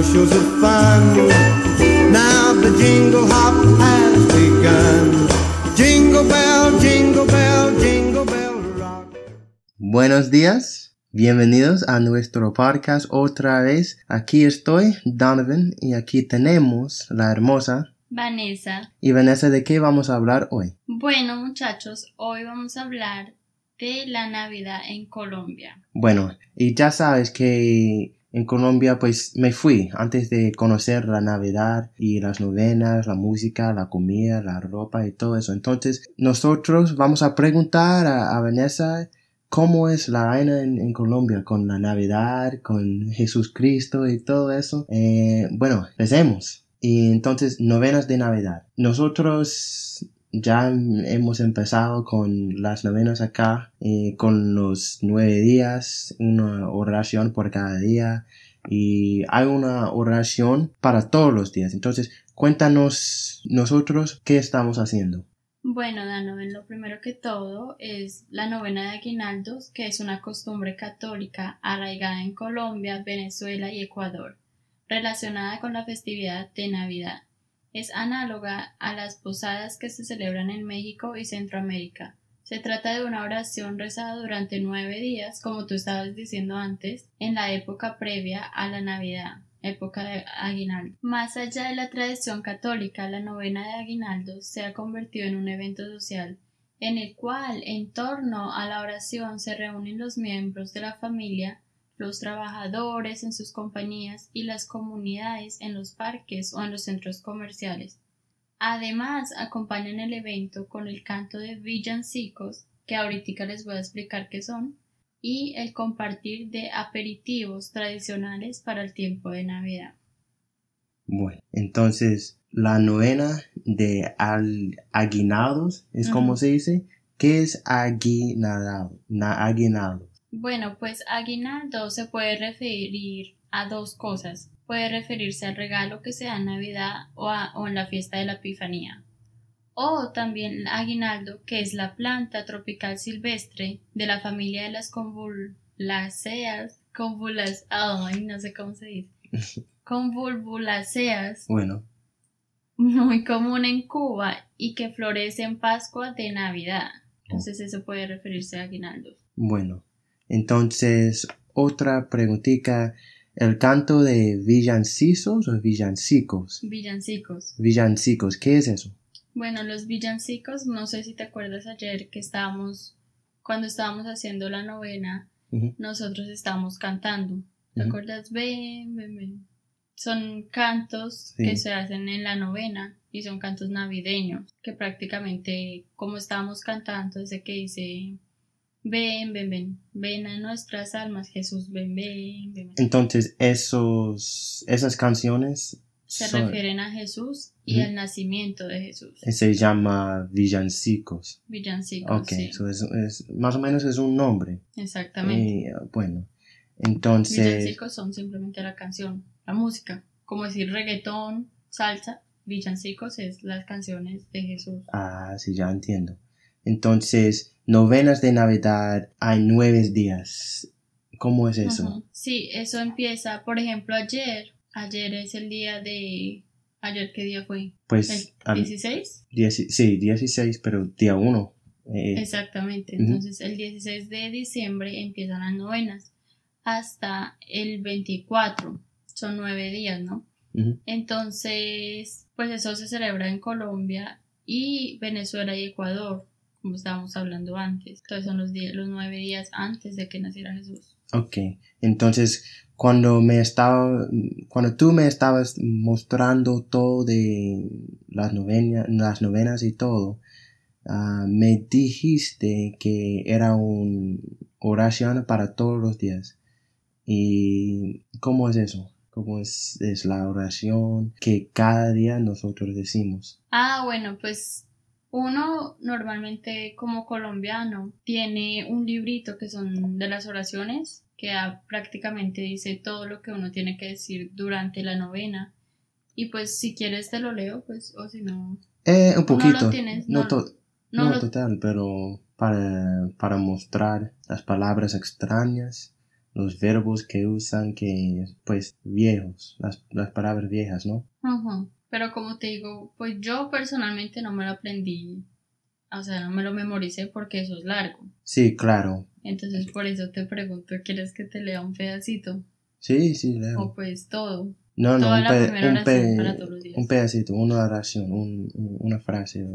bushels of fun. Now the jingle hop has begun. Jingle bell, jingle bell, jingle bell rock. Buenos días, bienvenidos a nuestro podcast otra vez. Aquí estoy, Donovan, y aquí tenemos la hermosa. Vanessa. Y Vanessa, ¿de qué vamos a hablar hoy? Bueno, muchachos, hoy vamos a hablar de la Navidad en Colombia. Bueno, y ya sabes que en Colombia pues me fui antes de conocer la Navidad y las novenas, la música, la comida, la ropa y todo eso. Entonces nosotros vamos a preguntar a, Vanessa cómo es la vaina en, Colombia con la Navidad, con Jesús Cristo y todo eso. Eh, bueno, empecemos. Y entonces, novenas de Navidad. Nosotros ya hemos empezado con las novenas acá, eh, con los nueve días, una oración por cada día y hay una oración para todos los días. Entonces, cuéntanos nosotros qué estamos haciendo. Bueno, Danoven, lo primero que todo es la novena de aguinaldos, que es una costumbre católica arraigada en Colombia, Venezuela y Ecuador, relacionada con la festividad de Navidad. Es análoga a las posadas que se celebran en México y Centroamérica. Se trata de una oración rezada durante nueve días, como tú estabas diciendo antes, en la época previa a la Navidad, época de aguinaldo. Más allá de la tradición católica, la novena de aguinaldo se ha convertido en un evento social en el cual, en torno a la oración, se reúnen los miembros de la familia los trabajadores en sus compañías y las comunidades en los parques o en los centros comerciales. Además, acompañan el evento con el canto de villancicos, que ahorita les voy a explicar qué son, y el compartir de aperitivos tradicionales para el tiempo de Navidad. Bueno, entonces la novena de aguinados es como se dice. ¿Qué es aguinaldo? aguinaldo? Bueno, pues aguinaldo se puede referir a dos cosas. Puede referirse al regalo que se da en Navidad o, a, o en la fiesta de la Epifanía. O también aguinaldo, que es la planta tropical silvestre de la familia de las convulacéas, convulas, ay, no sé cómo se dice, convulvulaceas. Bueno. Muy común en Cuba y que florece en Pascua de Navidad. Entonces eso puede referirse a aguinaldo. Bueno, entonces, otra preguntita. ¿El canto de villancicos o villancicos? Villancicos. Villancicos, ¿qué es eso? Bueno, los villancicos, no sé si te acuerdas ayer que estábamos, cuando estábamos haciendo la novena, nosotros estábamos cantando. ¿Te acuerdas? Ven, ven, ven. Son cantos que se hacen en la novena y son cantos navideños, que prácticamente como estábamos cantando desde que dice Ven, ven, ven, ven a nuestras almas, Jesús, ven, ven, ven. Entonces, esos, esas canciones se refieren a Jesús y al nacimiento de Jesús. Se llama villancicos. Villancicos. Ok, sí. es, más o menos es un nombre. Exactamente. bueno, entonces. Villancicos son simplemente la canción, la música. Como decir reggaetón, salsa, villancicos es las canciones de Jesús. Ah, sí, ya entiendo. Entonces, novenas de Navidad hay nueve días. ¿Cómo es eso? Sí, eso empieza, por ejemplo, ayer. Ayer es el día de... ¿Ayer qué día fue? Pues... ¿El 16? sí, 16, pero día 1. Eh, Exactamente. Entonces, el 16 de diciembre empiezan las novenas hasta el 24. Son nueve días, ¿no? Entonces, pues eso se celebra en Colombia y Venezuela y Ecuador como estábamos hablando antes. Entonces son los, los nueve días antes de que naciera Jesús. Ok, entonces cuando me estaba, cuando tú me estabas mostrando todo de las, novenas, las novenas y todo, ah, me dijiste que era una oración para todos los días. ¿Y cómo es eso? ¿Cómo es, es la oración que cada día nosotros decimos? Ah, bueno, pues uno normalmente como colombiano tiene un librito que son de las oraciones que prácticamente dice todo lo que uno tiene que decir durante la novena. Y pues si quieres te lo leo, pues o si no... Eh, un poquito. No lo tienes. No, total, pero para, para mostrar las palabras extrañas los verbos que usan que, pues, viejos, las, las palabras viejas, ¿no? Pero como te digo, pues yo personalmente no me lo aprendí, o sea, no me lo memoricé porque eso es largo. Sí, claro. Entonces por eso te pregunto, ¿quieres que te lea un pedacito? Sí, sí, leo. O pues todo. No, no, toda un, pe- primera un, pe- para todos los días. un pedacito, una oración, un- un- una frase,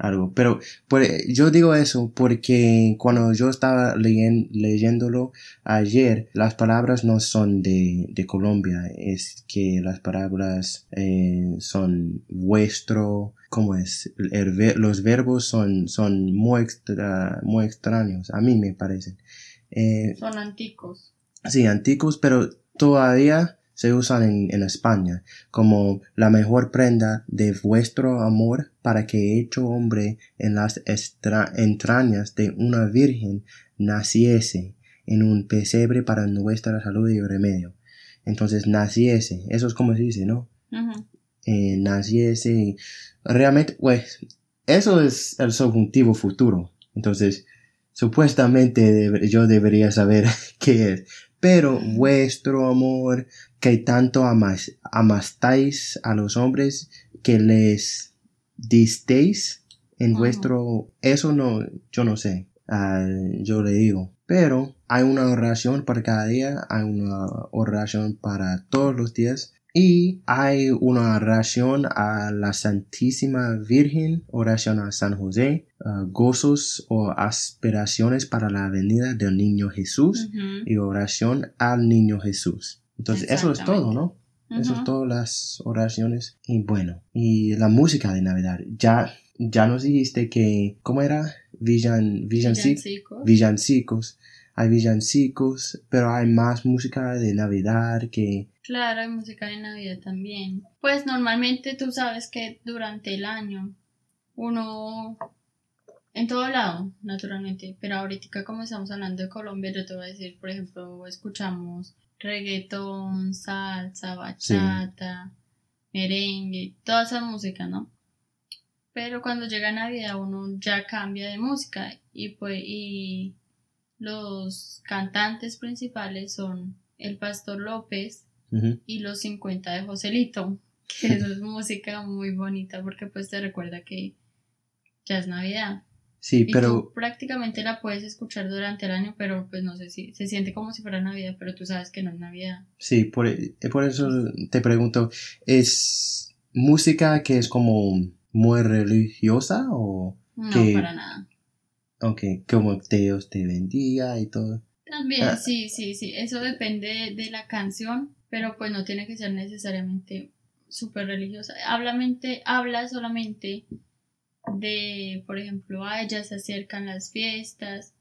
algo. Pero por- yo digo eso porque cuando yo estaba leyen- leyéndolo ayer, las palabras no son de, de Colombia, es que las palabras eh, son vuestro, ¿cómo es? El los verbos son, son muy, extra, muy extraños, a mí me parecen. Eh, Son anticos. Sí, antiguos, pero todavía se usan en, en España como la mejor prenda de vuestro amor para que hecho hombre en las entrañas de una virgen naciese en un pesebre para nuestra salud y remedio. Entonces, naciese, eso es como se dice, ¿no? Eh, naciese, realmente, pues, eso es el subjuntivo futuro. Entonces, supuestamente yo debería saber qué es. Pero vuestro amor, que tanto amas, amastáis a los hombres, que les disteis en vuestro, eso no, yo no sé, Ah, yo le digo. Pero hay una oración para cada día, hay una oración para todos los días. Y hay una oración a la Santísima Virgen, oración a San José, ah, gozos o aspiraciones para la venida del niño Jesús y oración al niño Jesús. Entonces, eso es todo, ¿no? Eso es todas las oraciones. Y bueno, y la música de Navidad. Ya, ya nos dijiste que, ¿cómo era? Villan, villancic- Villancicos. villancicos. Hay villancicos, pero hay más música de Navidad que... Claro, hay música de Navidad también. Pues normalmente tú sabes que durante el año uno en todo lado, naturalmente, pero ahorita como estamos hablando de Colombia, yo te voy a decir, por ejemplo, escuchamos reggaetón, salsa, bachata, merengue, toda esa música, ¿no? Pero cuando llega Navidad uno ya cambia de música y pues y los cantantes principales son el Pastor López, y los 50 de Joselito, que eso es música muy bonita porque pues te recuerda que ya es Navidad. Sí, Y pero... tú prácticamente la puedes escuchar durante el año, pero pues no sé si se siente como si fuera Navidad, pero tú sabes que no es Navidad. Sí, por, eh, por eso te pregunto, ¿es música que es como muy religiosa o No, Que- para nada. Ok, como Dios te bendiga y todo? También, Ah. sí, sí, sí, eso depende de la canción, pero pues no tiene que ser necesariamente súper religiosa. Hablamente, habla solamente de, por ejemplo, a ellas se acercan las fiestas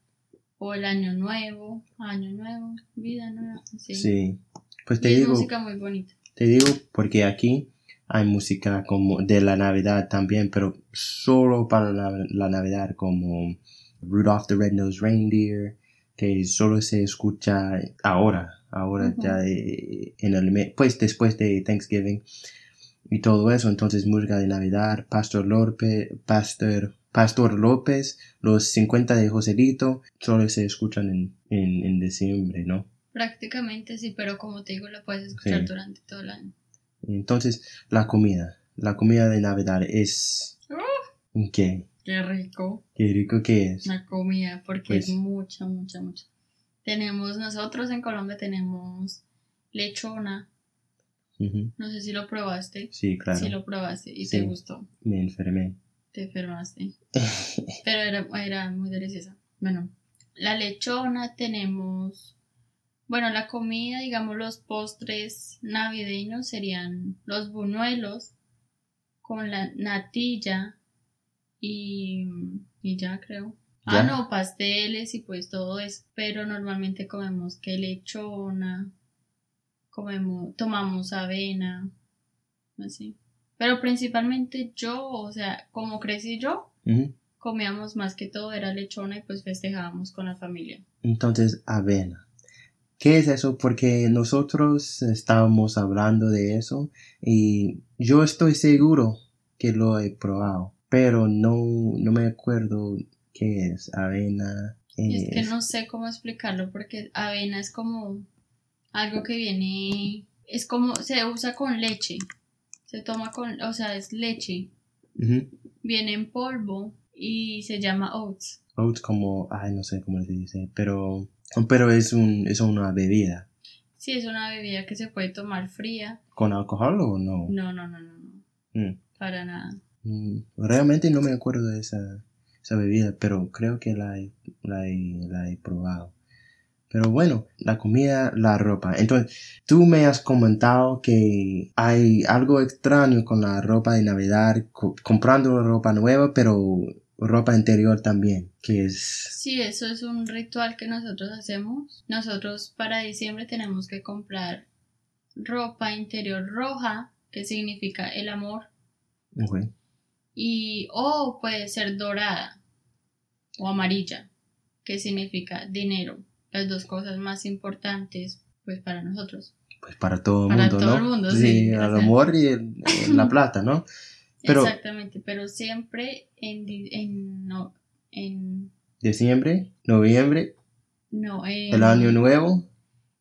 o el año nuevo, año nuevo, vida nueva. Sí, pues Y te es digo, música muy bonita. te digo porque aquí hay música como de la Navidad también, pero solo para la, la Navidad como Rudolph the Red-Nosed Reindeer, que solo se escucha ahora, ahora ya eh, en el mes, pues después de Thanksgiving y todo eso, entonces música de Navidad, Pastor López, Pastor, Pastor López, los 50 de Joselito, solo se escuchan en, en, en diciembre, ¿no? Prácticamente sí, pero como te digo, la puedes escuchar Sí. durante todo el año. Entonces, la comida, la comida de Navidad es... ¿Qué? Qué rico ¿Qué rico que es? la comida, porque Pues- es mucha, mucha, mucha. Tenemos, nosotros en Colombia tenemos lechona, no sé si lo probaste. Sí, claro, Si lo probaste y Sí. te gustó, me enfermé. te enfermaste. Pero era, era muy deliciosa. Bueno, la lechona tenemos. Bueno, la comida, digamos, los postres navideños serían los buñuelos con la natilla y, y ya creo. Ya. Ah, no, pasteles y pues todo eso. Pero normalmente comemos que lechona, comemos, tomamos avena, así. Pero principalmente yo, o sea, como crecí yo, comíamos más que todo era lechona y pues festejábamos con la familia. Entonces, avena. ¿Qué es eso? Porque nosotros estábamos hablando de eso y yo estoy seguro que lo he probado, pero no, no me acuerdo qué es avena. Y es que no sé cómo explicarlo porque avena es como algo que viene, es como, se usa con leche, se toma con, o sea, es leche, viene en polvo y se llama oats. Oats como, ay, no sé cómo se dice, pero, pero es, un, es una bebida. Sí, es una bebida que se puede tomar fría. ¿Con alcohol o no? No, no, no, no, no, Mm. para nada. Mm, Realmente no me acuerdo de esa, esa bebida, pero creo que la he, la, he, la he probado. Pero bueno, la comida, la ropa. Entonces, tú me has comentado que hay algo extraño con la ropa de Navidad, co- comprando ropa nueva, pero ropa interior también, que es... Sí, eso es un ritual que nosotros hacemos. Nosotros para diciembre tenemos que comprar ropa interior roja, que significa el amor, Ok. Y o puede ser dorada o amarilla, que significa dinero. Las dos cosas más importantes pues para nosotros. Pues para todo el mundo, todo ¿no? el mundo, sí, el gracias. amor y el- la plata, ¿no? Pero- Exactamente, pero siempre en, en no en Diciembre, noviembre, no en, el año nuevo,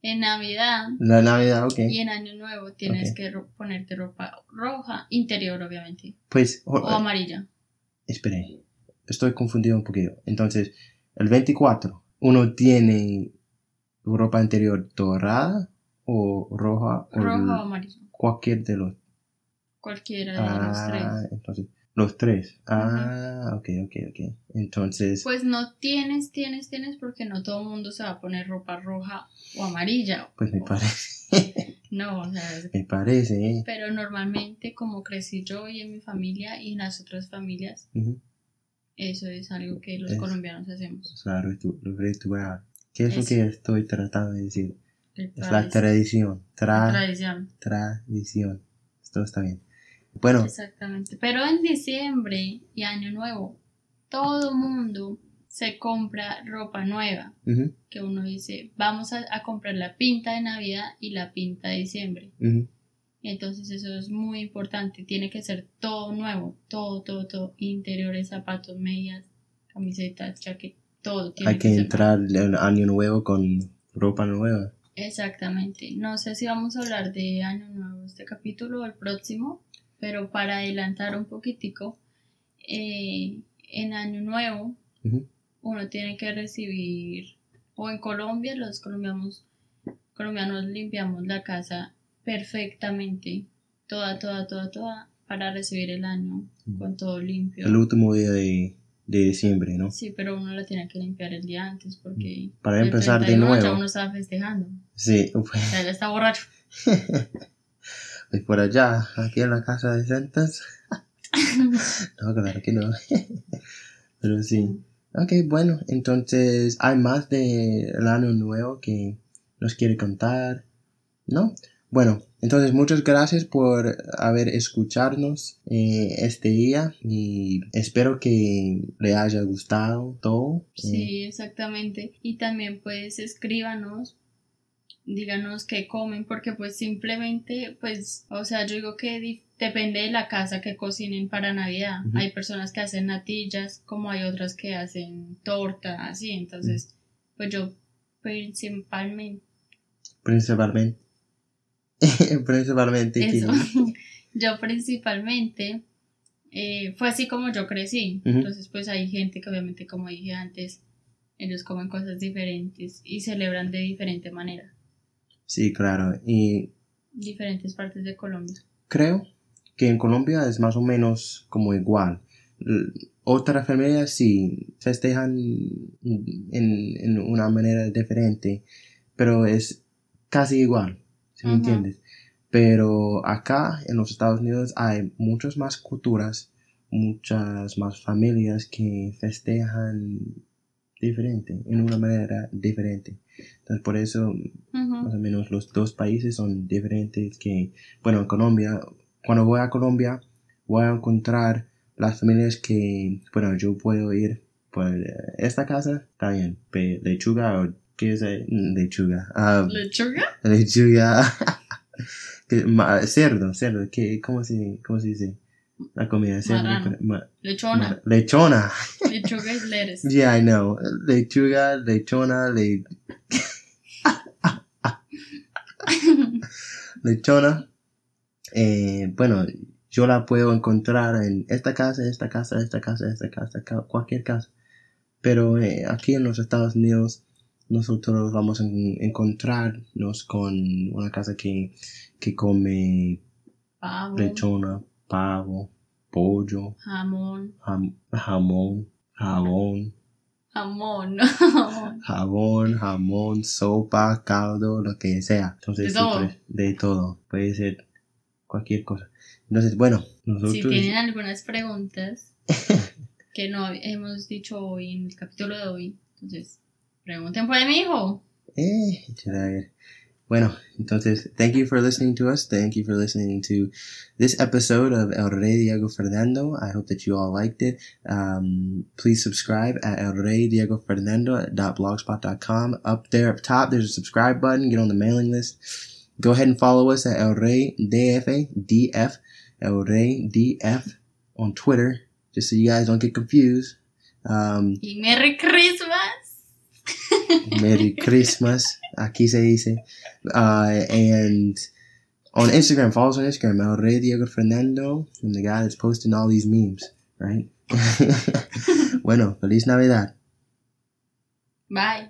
en Navidad la Navidad, ok. y en Año Nuevo tienes que ro- ponerte ropa roja, interior obviamente, Pues, o- o amarilla. Espere, estoy confundido un poquito. Entonces, el 24, uno tiene ropa interior dorada o roja o Roja o amarilla, cualquier de los. cualquiera de los Ah, tres. entonces, los tres. Ah, ok, ok, ok. Entonces, Pues no tienes, tienes, tienes porque no todo el mundo se va a poner ropa roja o amarilla. pues me O- parece, No, o sea, es- me parece, ¿eh? pero normalmente como crecí yo y en mi familia y en las otras familias, eso es algo que los Es- colombianos hacemos. Es la ritu- lo. ¿Qué es, lo que estoy tratando de decir? Es la tradic- tradición. Tra- tradición. tradición. Esto está bien. Bueno, Exactamente. Pero en diciembre y Año Nuevo, todo mundo se compra ropa nueva. Que uno dice, vamos a, a comprar la pinta de Navidad y la pinta de diciembre. Entonces eso es muy importante. Tiene que ser todo nuevo. Todo, todo, todo. Interiores, zapatos, medias, camisetas, chaquetas, todo. Tiene hay que ser entrar el año nuevo con ropa nueva. Exactamente. No sé si vamos a hablar de Año Nuevo este capítulo o el próximo, pero para adelantar un poquitico, eh, en Año Nuevo uno tiene que recibir, o en Colombia los colombianos, colombianos limpiamos la casa perfectamente, toda, toda, toda, toda, para recibir el año con todo limpio. El último día de, de diciembre, ¿no? Sí, pero uno la tiene que limpiar el día antes porque Para empezar de 31 ya nuevo. uno estaba festejando, Sí, o pues, sea, ya está borracho. pues por allá, aquí en la casa de Santas. no, claro que no. Pero sí. Ok, bueno, entonces hay más de el año nuevo que nos quiere contar, ¿no? Bueno, entonces muchas gracias por haber escucharnos eh, este día y espero que le haya gustado todo. Eh, Sí, exactamente. Y también pues escríbanos, díganos qué comen, porque pues simplemente, pues, o sea, yo digo que depende de la casa que cocinen para Navidad. Hay personas que hacen natillas, como hay otras que hacen torta, así. Entonces, pues yo principalmente, principalmente. principalmente. eso, yo principalmente, eh, fue así como yo crecí. Entonces, pues hay gente que obviamente, como dije antes, ellos comen cosas diferentes y celebran de diferente manera. Sí, claro. Y Diferentes partes de Colombia. creo que en Colombia es más o menos como igual. Otras familias sí festejan en, en una manera diferente, pero es casi igual, si me entiendes. Pero acá en los Estados Unidos hay muchas más culturas, muchas más familias que festejan diferente, en una manera diferente. Entonces por eso más o menos los dos países son diferentes que, bueno, en Colombia, cuando voy a Colombia, voy a encontrar las familias que, bueno, yo puedo ir por esta casa, está bien, lechuga o qué es eh, lechuga, ah, ¿Lechuga? lechuga, cerdo, cerdo, ¿qué, cómo se, cómo se dice? La comida Marrano. Lechona. lechona. Yeah, I know. Lechuga, lechona, le... lechona. Eh, bueno, yo la puedo encontrar en esta casa, esta casa, esta casa, esta casa, ca- cualquier casa. Pero eh, aquí en los Estados Unidos nosotros vamos a en- encontrarnos con una casa que, que come Pavo, lechona, pavo, pollo, jamón, jam- jamón, jabón, jamón. jabón, jamón, sopa, caldo, lo que sea. Entonces, De sí, todo. pues, de todo. Puede ser cualquier cosa. Entonces, bueno, nosotros... si tienen algunas preguntas que no hemos dicho hoy en el capítulo de hoy, entonces pregunten por mi hijo. Eh, échale a ver. Bueno, entonces, thank you for listening to us. Thank you for listening to this episode of El Rey Diego Fernando. I hope that you all liked it. Um, please subscribe at elreydiegofernando.blogspot.com. Up there up top, there's a subscribe button. Get on the mailing list. Go ahead and follow us at El Rey DF, El Rey DF on Twitter, just so you guys don't get confused. Um, Merry Christmas. Merry Christmas. Aquí se dice. Uh, and on Instagram, follow us on Instagram, El Rey Diego Fernando. I'm the guy that's posting all these memes, right? bueno, feliz Navidad. Bye.